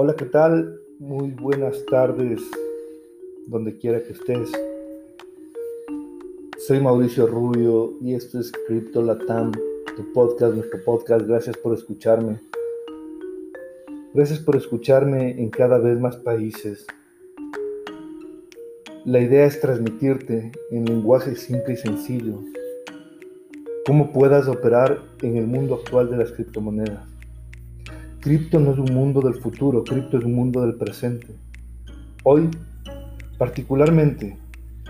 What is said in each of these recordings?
Hola, ¿qué tal? Muy buenas tardes, donde quiera que estés. Soy Mauricio Rubio y esto es Crypto Latam, tu podcast, nuestro podcast. Gracias por escucharme. Gracias por escucharme en cada vez más países. La idea es transmitirte en lenguaje simple y sencillo cómo puedas operar en el mundo actual de las criptomonedas. Cripto no es un mundo del futuro, cripto es un mundo del presente. Hoy, particularmente,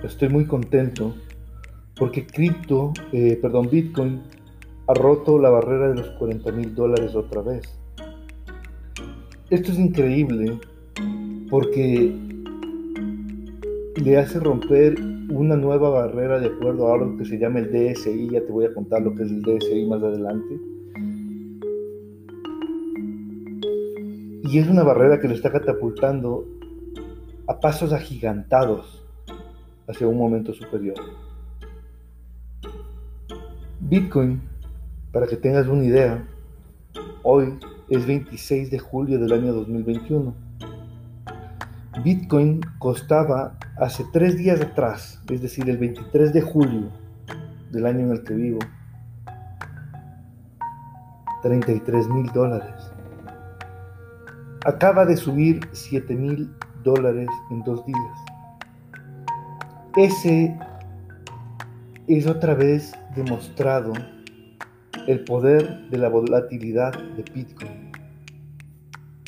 estoy muy contento porque cripto, eh, perdón, Bitcoin ha roto la barrera de los 40 mil dólares otra vez. Esto es increíble porque le hace romper una nueva barrera de acuerdo a algo que se llama el DSI. Ya te voy a contar lo que es el DSI más adelante Y es una barrera que lo está catapultando a pasos agigantados hacia un momento superior. Bitcoin, para que tengas una idea, hoy es 26 de julio del año 2021. Bitcoin costaba hace tres días atrás, es decir, el 23 de julio del año en el que vivo, 33 mil dólares acaba de subir 7 mil dólares en dos días. Ese es otra vez demostrado el poder de la volatilidad de Bitcoin.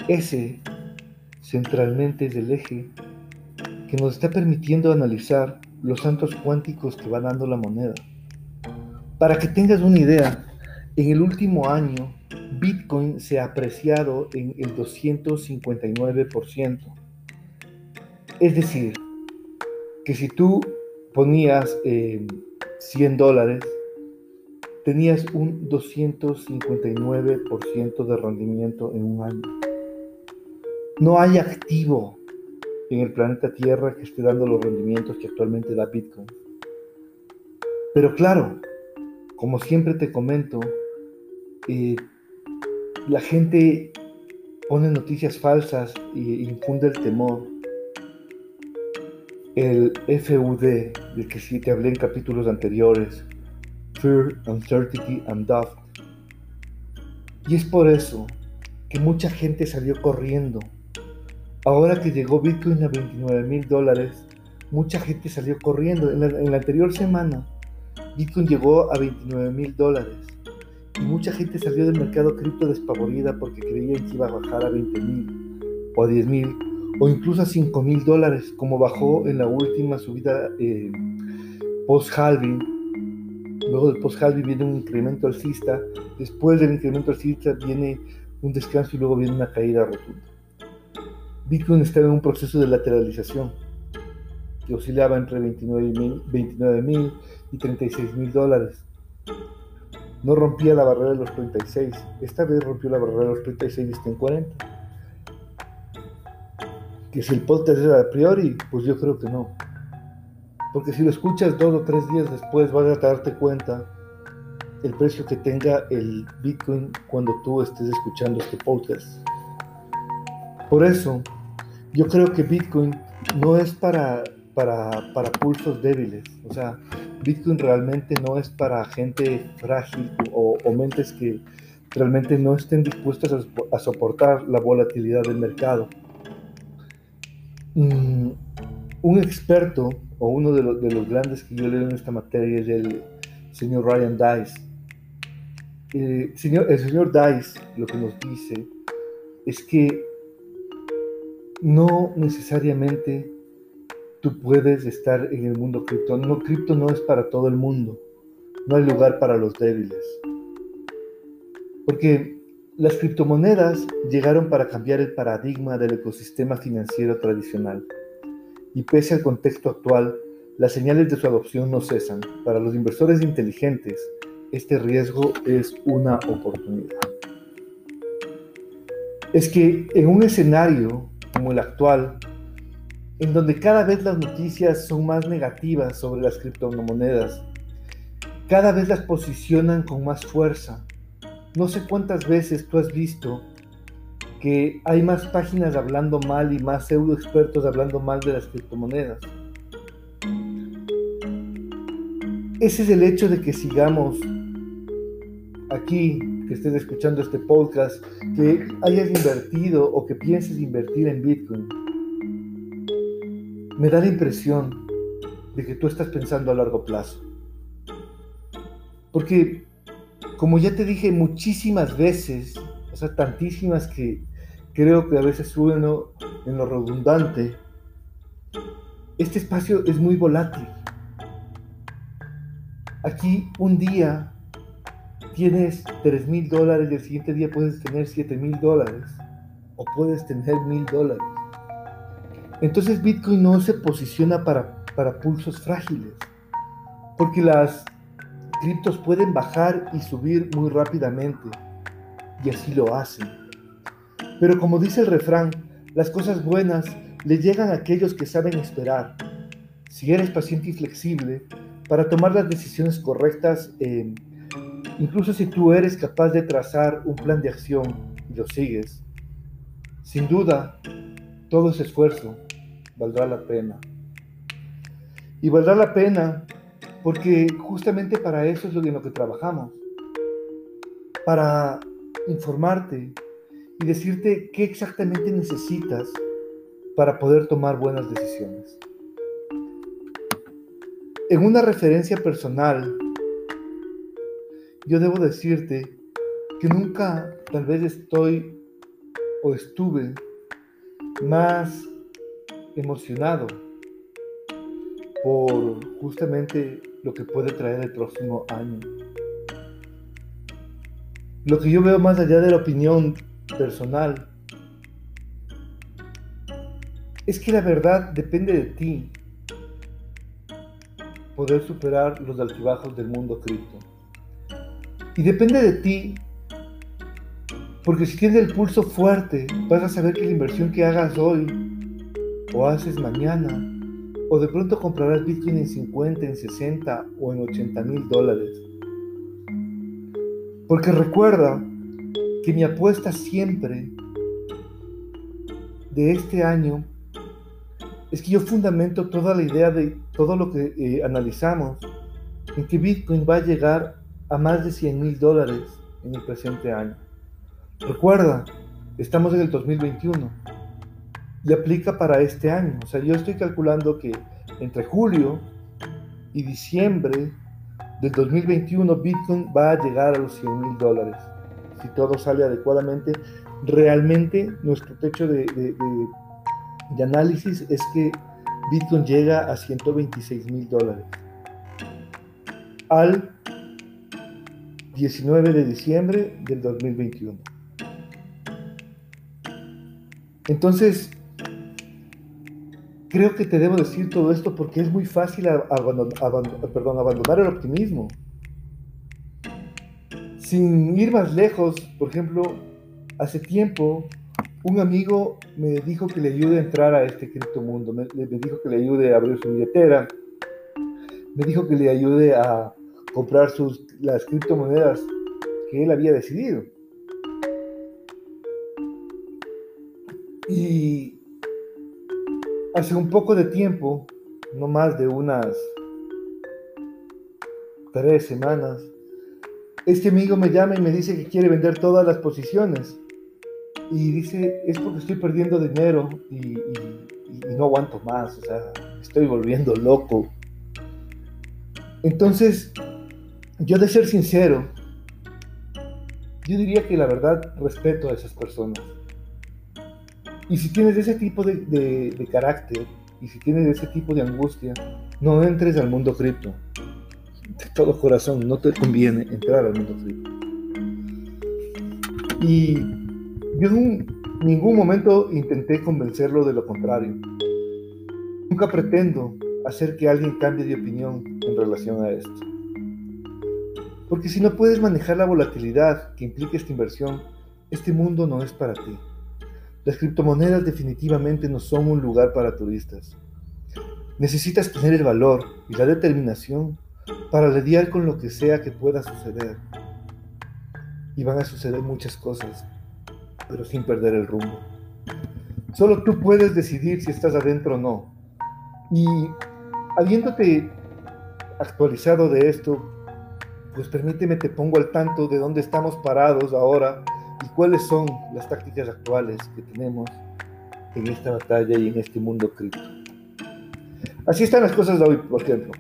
Ese centralmente es el eje que nos está permitiendo analizar los santos cuánticos que va dando la moneda. Para que tengas una idea, en el último año Bitcoin se ha apreciado en el 259%. Es decir, que si tú ponías 100 eh, dólares, tenías un 259% de rendimiento en un año. No hay activo en el planeta Tierra que esté dando los rendimientos que actualmente da Bitcoin. Pero claro, como siempre te comento, eh, la gente pone noticias falsas e infunde el temor. El FUD, del que sí te hablé en capítulos anteriores, Fear, Uncertainty and Doubt. Y es por eso que mucha gente salió corriendo. Ahora que llegó Bitcoin a 29 mil dólares, mucha gente salió corriendo. En la, en la anterior semana, Bitcoin llegó a 29 mil dólares y mucha gente salió del mercado cripto despavorida porque creía que iba a bajar a 20 mil o a 10 mil o incluso a 5 mil dólares, como bajó en la última subida eh, post-halving. Luego del post-halving viene un incremento alcista, después del incremento alcista viene un descanso y luego viene una caída rotunda. Bitcoin estaba en un proceso de lateralización que oscilaba entre 29 mil y 36 mil dólares no rompía la barrera de los 36. Esta vez rompió la barrera de los 36 y está en 40. Que si el podcast era a priori, pues yo creo que no. Porque si lo escuchas dos o tres días después vas a darte cuenta el precio que tenga el Bitcoin cuando tú estés escuchando este podcast. Por eso, yo creo que Bitcoin no es para, para, para pulsos débiles. O sea, Bitcoin realmente no es para gente frágil o, mentes que realmente no estén dispuestas a, soportar la volatilidad del mercado. Mm, un experto o uno de, los grandes que yo leo en esta materia es el señor Ryan Dice. Eh, señor, el señor Dice lo que nos dice es que no necesariamente tú puedes estar en el mundo cripto. No, cripto no es para todo el mundo. No hay lugar para los débiles. Porque las criptomonedas llegaron para cambiar el paradigma del ecosistema financiero tradicional. Y pese al contexto actual, las señales de su adopción no cesan. Para los inversores inteligentes, este riesgo es una oportunidad. Es que en un escenario como el actual, en donde cada vez las noticias son más negativas sobre las criptomonedas. Cada vez las posicionan con más fuerza. No sé cuántas veces tú has visto que hay más páginas hablando mal y más pseudo expertos hablando mal de las criptomonedas. Ese es el hecho de que sigamos aquí, que estés escuchando este podcast, que hayas invertido o que pienses invertir en Bitcoin. Me da la impresión de que tú estás pensando a largo plazo. Porque, como ya te dije muchísimas veces, o sea, tantísimas que creo que a veces sueno en lo redundante, este espacio es muy volátil. Aquí un día tienes 3 mil dólares y el siguiente día puedes tener 7 mil dólares o puedes tener mil dólares. Entonces Bitcoin no se posiciona para, para pulsos frágiles, porque las criptos pueden bajar y subir muy rápidamente, y así lo hacen. Pero como dice el refrán, las cosas buenas le llegan a aquellos que saben esperar. Si eres paciente y flexible para tomar las decisiones correctas, eh, incluso si tú eres capaz de trazar un plan de acción y lo sigues, sin duda, todo ese esfuerzo valdrá la pena. Y valdrá la pena porque justamente para eso es lo en lo que trabajamos. Para informarte y decirte qué exactamente necesitas para poder tomar buenas decisiones. En una referencia personal, yo debo decirte que nunca tal vez estoy o estuve más emocionado por justamente lo que puede traer el próximo año. Lo que yo veo más allá de la opinión personal es que la verdad depende de ti poder superar los altibajos del mundo cripto. Y depende de ti, porque si tienes el pulso fuerte, vas a saber que la inversión que hagas hoy o haces mañana, o de pronto comprarás Bitcoin en 50, en 60 o en 80 mil dólares. Porque recuerda que mi apuesta siempre de este año es que yo fundamento toda la idea de todo lo que eh, analizamos en que Bitcoin va a llegar a más de 100 mil dólares en el presente año. Recuerda, estamos en el 2021 y aplica para este año. O sea, yo estoy calculando que entre julio y diciembre del 2021 Bitcoin va a llegar a los 100 mil dólares. Si todo sale adecuadamente, realmente nuestro techo de, de análisis es que Bitcoin llega a 126 mil dólares. Al 19 de diciembre del 2021. Entonces, creo que te debo decir todo esto porque es muy fácil abandonar el optimismo. Sin ir más lejos, por ejemplo, hace tiempo un amigo me dijo que le ayude a entrar a este criptomundo, me, me dijo que le ayude a abrir su billetera, me dijo que le ayude a comprar sus, las criptomonedas que él había decidido. Y hace un poco de tiempo, no más de unas tres semanas, este amigo me llama y me dice que quiere vender todas las posiciones. Y dice, es porque estoy perdiendo dinero y, no aguanto más, o sea, estoy volviendo loco. Entonces, yo de ser sincero, yo diría que la verdad respeto a esas personas. Y si tienes ese tipo de, carácter y si tienes ese tipo de angustia, no entres al mundo cripto. De todo corazón, no te conviene entrar al mundo cripto. Y yo en ningún momento intenté convencerlo de lo contrario. Nunca pretendo hacer que alguien cambie de opinión en relación a esto. Porque si no puedes manejar la volatilidad que implica esta inversión, este mundo no es para ti. Las criptomonedas definitivamente no son un lugar para turistas. Necesitas tener el valor y la determinación para lidiar con lo que sea que pueda suceder. Y van a suceder muchas cosas. pero sin perder el rumbo. Solo tú puedes decidir si estás adentro o no. Y habiéndote actualizado de esto, pues permíteme te pongo al tanto de dónde estamos parados ahora y cuáles son las tácticas actuales que tenemos en esta batalla y en este mundo cripto. Así están las cosas de hoy, por ejemplo.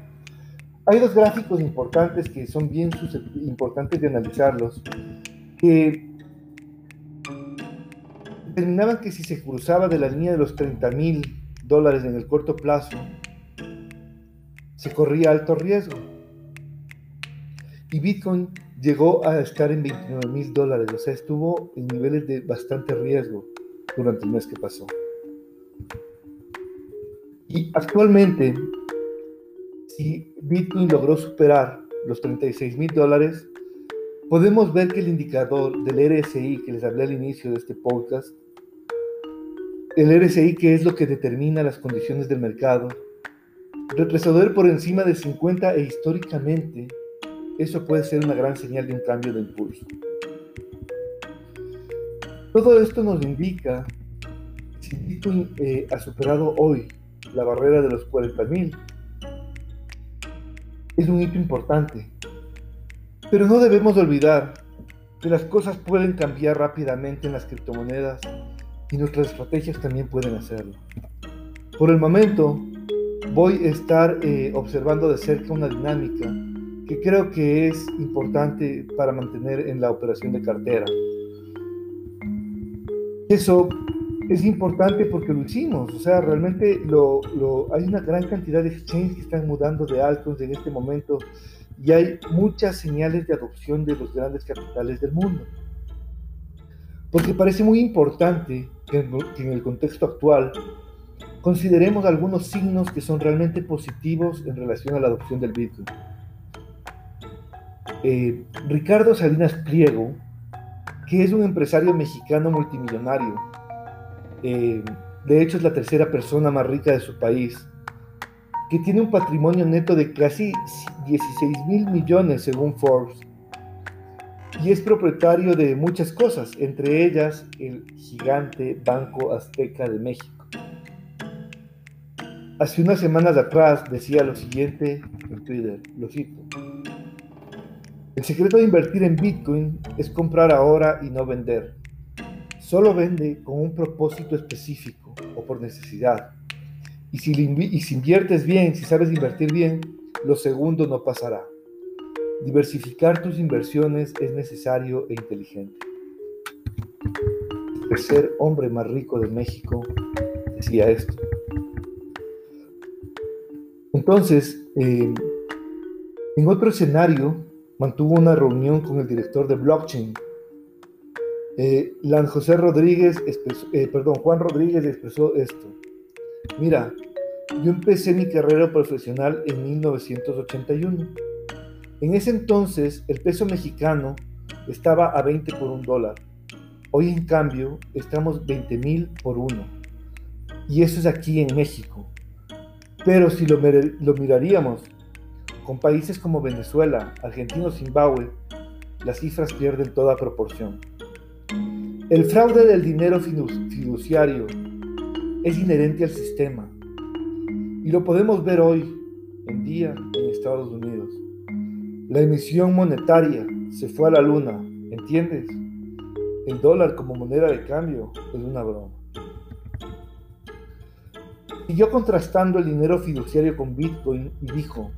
Hay dos gráficos importantes que son bien importantes de analizarlos, que determinaban que si se cruzaba de la línea de los 30 mil dólares en el corto plazo, se corría alto riesgo. Y Bitcoin llegó a estar en 29 mil dólares, o sea, estuvo en niveles de bastante riesgo durante el mes que pasó. Y actualmente, si Bitcoin logró superar los 36 mil dólares, podemos ver que el indicador del RSI que les hablé al inicio de este podcast, el RSI que es lo que determina las condiciones del mercado, retroceder por encima de 50 e históricamente eso puede ser una gran señal de un cambio de impulso. Todo esto nos indica si Bitcoin eh, ha superado hoy la barrera de los 40.000, es un hito importante. Pero no debemos olvidar que las cosas pueden cambiar rápidamente en las criptomonedas y nuestras estrategias también pueden hacerlo. Por el momento, voy a estar eh, observando de cerca una dinámica que creo que es importante para mantener en la operación de cartera. Eso es importante porque lo hicimos, o sea, realmente lo, hay una gran cantidad de exchanges que están mudando de altcoins en este momento y hay muchas señales de adopción de los grandes capitales del mundo. Porque parece muy importante que en el contexto actual consideremos algunos signos que son realmente positivos en relación a la adopción del Bitcoin. Eh, Ricardo Salinas Pliego, que es un empresario mexicano multimillonario, eh, de hecho es la tercera persona más rica de su país, que tiene un patrimonio neto de casi 16 mil millones según Forbes, y es propietario de muchas cosas, entre ellas el gigante Banco Azteca de México. Hace unas semanas atrás decía lo siguiente en Twitter, lo cito. El secreto de invertir en Bitcoin es comprar ahora y no vender. Solo vende con un propósito específico o por necesidad. Y si, inviertes bien, si sabes invertir bien, lo segundo no pasará. Diversificar tus inversiones es necesario e inteligente. El ser hombre más rico de México decía esto. Entonces, eh, en otro escenario, mantuvo una reunión con el director de blockchain. Eh, José Rodríguez, eh, perdón, Juan Rodríguez expresó esto. Mira, yo empecé mi carrera profesional en 1981. En ese entonces el peso mexicano estaba a 20 por un dólar. Hoy en cambio estamos 20 mil por uno. Y eso es aquí en México. Pero si lo, lo miraríamos con países como Venezuela, Argentina o Zimbabue, las cifras pierden toda proporción. El fraude del dinero fiduciario es inherente al sistema y lo podemos ver hoy en día en Estados Unidos. La emisión monetaria se fue a la luna, ¿entiendes? El dólar como moneda de cambio es una broma. Siguió contrastando el dinero fiduciario con Bitcoin y dijo,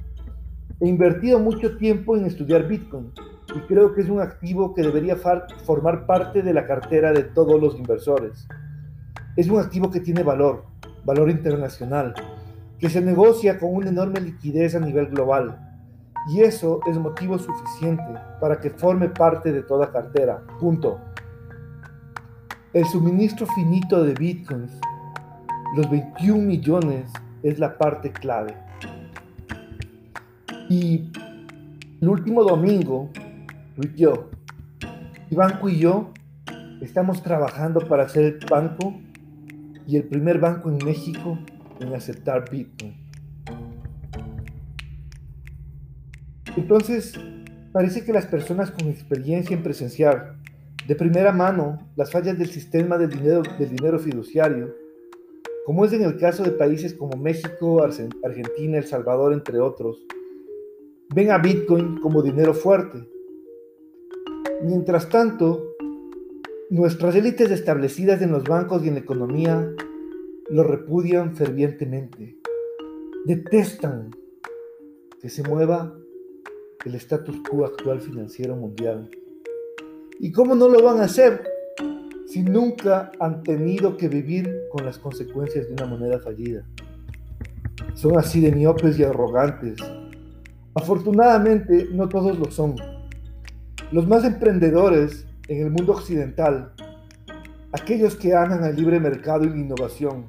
He invertido mucho tiempo en estudiar Bitcoin y creo que es un activo que debería formar parte de la cartera de todos los inversores. Es un activo que tiene valor, valor internacional, que se negocia con una enorme liquidez a nivel global. Y eso es motivo suficiente para que forme parte de toda cartera. Punto. El suministro finito de bitcoins, los 21 millones, es la parte clave. Y el último domingo, yo, y Banco y yo estamos trabajando para ser el banco y el primer banco en México en aceptar Bitcoin. Entonces, parece que las personas con experiencia en presenciar de primera mano las fallas del sistema del dinero fiduciario, como es en el caso de países como México, Argentina, El Salvador, entre otros, ven a Bitcoin como dinero fuerte. Mientras tanto, nuestras élites establecidas en los bancos y en la economía lo repudian fervientemente. Detestan que se mueva el status quo actual financiero mundial. ¿Y cómo no lo van a hacer si nunca han tenido que vivir con las consecuencias de una moneda fallida? Son así de miopes y arrogantes. Afortunadamente, no todos lo son. Los más emprendedores en el mundo occidental, aquellos que aman al libre mercado y la innovación,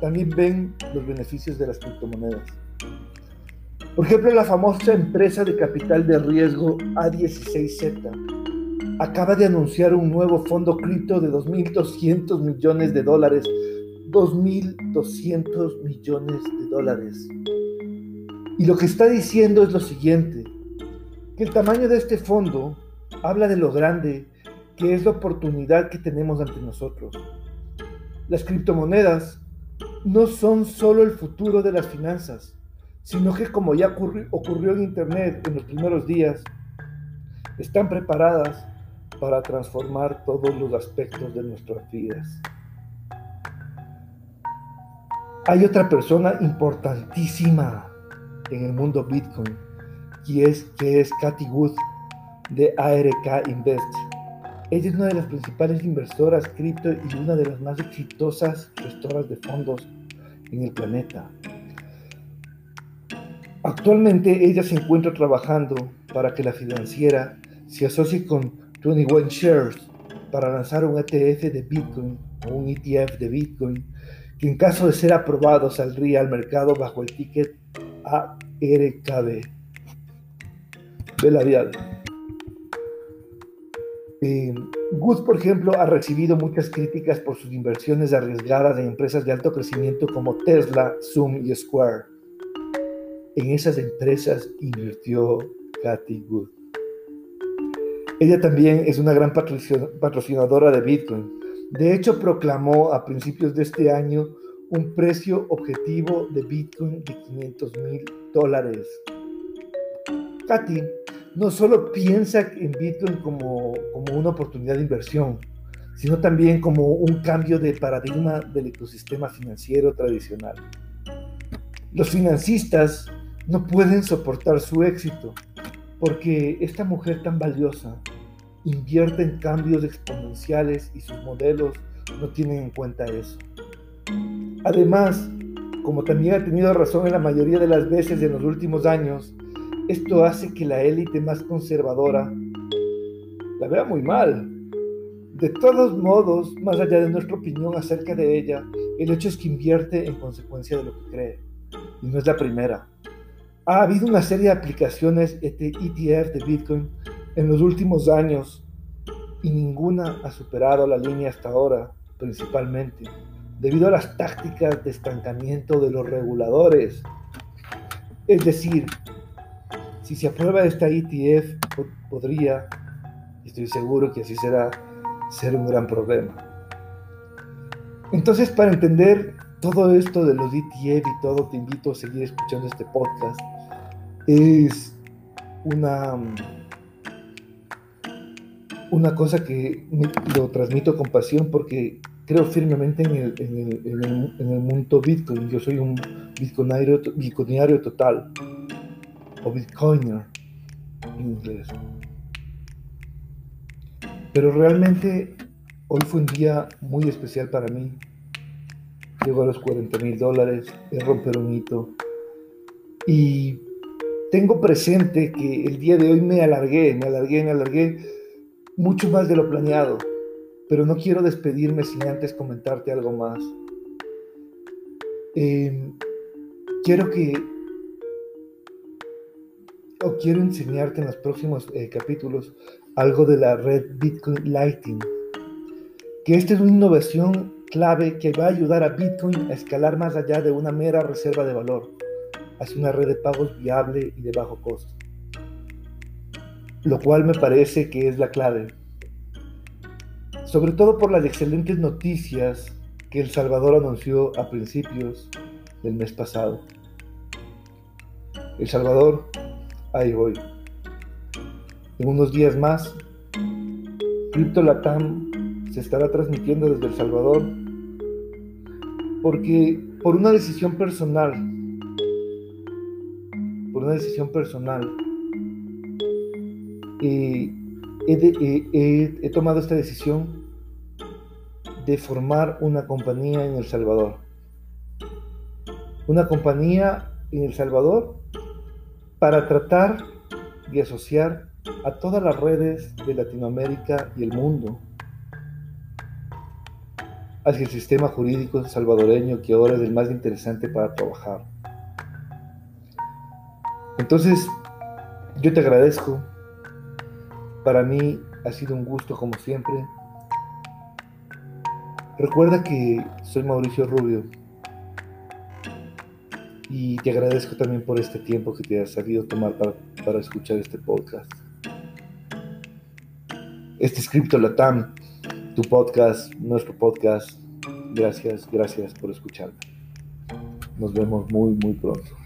también ven los beneficios de las criptomonedas. Por ejemplo, la famosa empresa de capital de riesgo A16Z acaba de anunciar un nuevo fondo cripto de 2.200 millones de dólares. 2.200 millones de dólares. Y lo que está diciendo es lo siguiente, que el tamaño de este fondo habla de lo grande que es la oportunidad que tenemos ante nosotros. Las criptomonedas no son solo el futuro de las finanzas, sino que como ya ocurrió, en Internet en los primeros días, están preparadas para transformar todos los aspectos de nuestras vidas. Hay otra persona importantísima en el mundo Bitcoin, y es, que es Cathy Wood de ARK Invest. Ella es una de las principales inversoras cripto y una de las más exitosas gestoras de fondos en el planeta. Actualmente ella se encuentra trabajando para que la financiera se asocie con 21 Shares para lanzar un ETF de Bitcoin o un ETF de Bitcoin que en caso de ser aprobado saldría al mercado bajo el ticket ARKB. Vela eh, Good, por ejemplo, ha recibido muchas críticas por sus inversiones arriesgadas en empresas de alto crecimiento como Tesla, Zoom y Square. En esas empresas invirtió Cathy Wood. Ella también es una gran patrocinadora de Bitcoin. De hecho, proclamó a principios de este año un precio objetivo de Bitcoin de 500 mil dólares. Katy no solo piensa en Bitcoin como, como una oportunidad de inversión, sino también como un cambio de paradigma del ecosistema financiero tradicional. Los financistas no pueden soportar su éxito, porque esta mujer tan valiosa invierte en cambios exponenciales y sus modelos no tienen en cuenta eso. Además, como también ha tenido razón en la mayoría de las veces en los últimos años, esto hace que la élite más conservadora la vea muy mal. De todos modos, más allá de nuestra opinión acerca de ella, el hecho es que invierte en consecuencia de lo que cree. Y no es la primera. Ha habido una serie de aplicaciones ETF de Bitcoin en los últimos años y ninguna ha superado la línea hasta ahora, principalmente debido a las tácticas de estancamiento de los reguladores. Es decir, si se aprueba esta ETF, podría, estoy seguro que así será, ser un gran problema. Entonces, para entender todo esto de los ETF y todo, te invito a seguir escuchando este podcast es una, una cosa que lo transmito con pasión porque creo firmemente en el, en el, en el, mundo Bitcoin. Yo soy un bitcoinario, bitcoinario total, o bitcoiner en inglés. Pero realmente hoy fue un día muy especial para mí. Llego a los 40 mil dólares, es romper un hito. Y tengo presente que el día de hoy me alargué, me alargué, me alargué mucho más de lo planeado, pero no quiero despedirme sin antes comentarte algo más. Em, quiero que, o quiero enseñarte en los próximos eh, capítulos algo de la red Bitcoin Lightning, que esta es una innovación clave que va a ayudar a Bitcoin a escalar más allá de una mera reserva de valor hacia una red de pagos viable y de bajo costo. Lo cual me parece que es la clave. Sobre todo por las excelentes noticias que El Salvador anunció a principios del mes pasado. El Salvador, ahí voy. En unos días más, Crypto Latam se estará transmitiendo desde El Salvador porque por una decisión personal, por una decisión personal, eh, he, tomado esta decisión de formar una compañía en El Salvador. Una compañía en El Salvador para tratar de asociar a todas las redes de Latinoamérica y el mundo hacia el sistema jurídico salvadoreño que ahora es el más interesante para trabajar. Entonces, yo te agradezco. Para mí ha sido un gusto como siempre. Recuerda que soy Mauricio Rubio y te agradezco también por este tiempo que te has sabido tomar para, para escuchar este podcast. Este es Crypto Latam tu podcast, nuestro podcast. Gracias, gracias por escucharme. Nos vemos muy, muy pronto.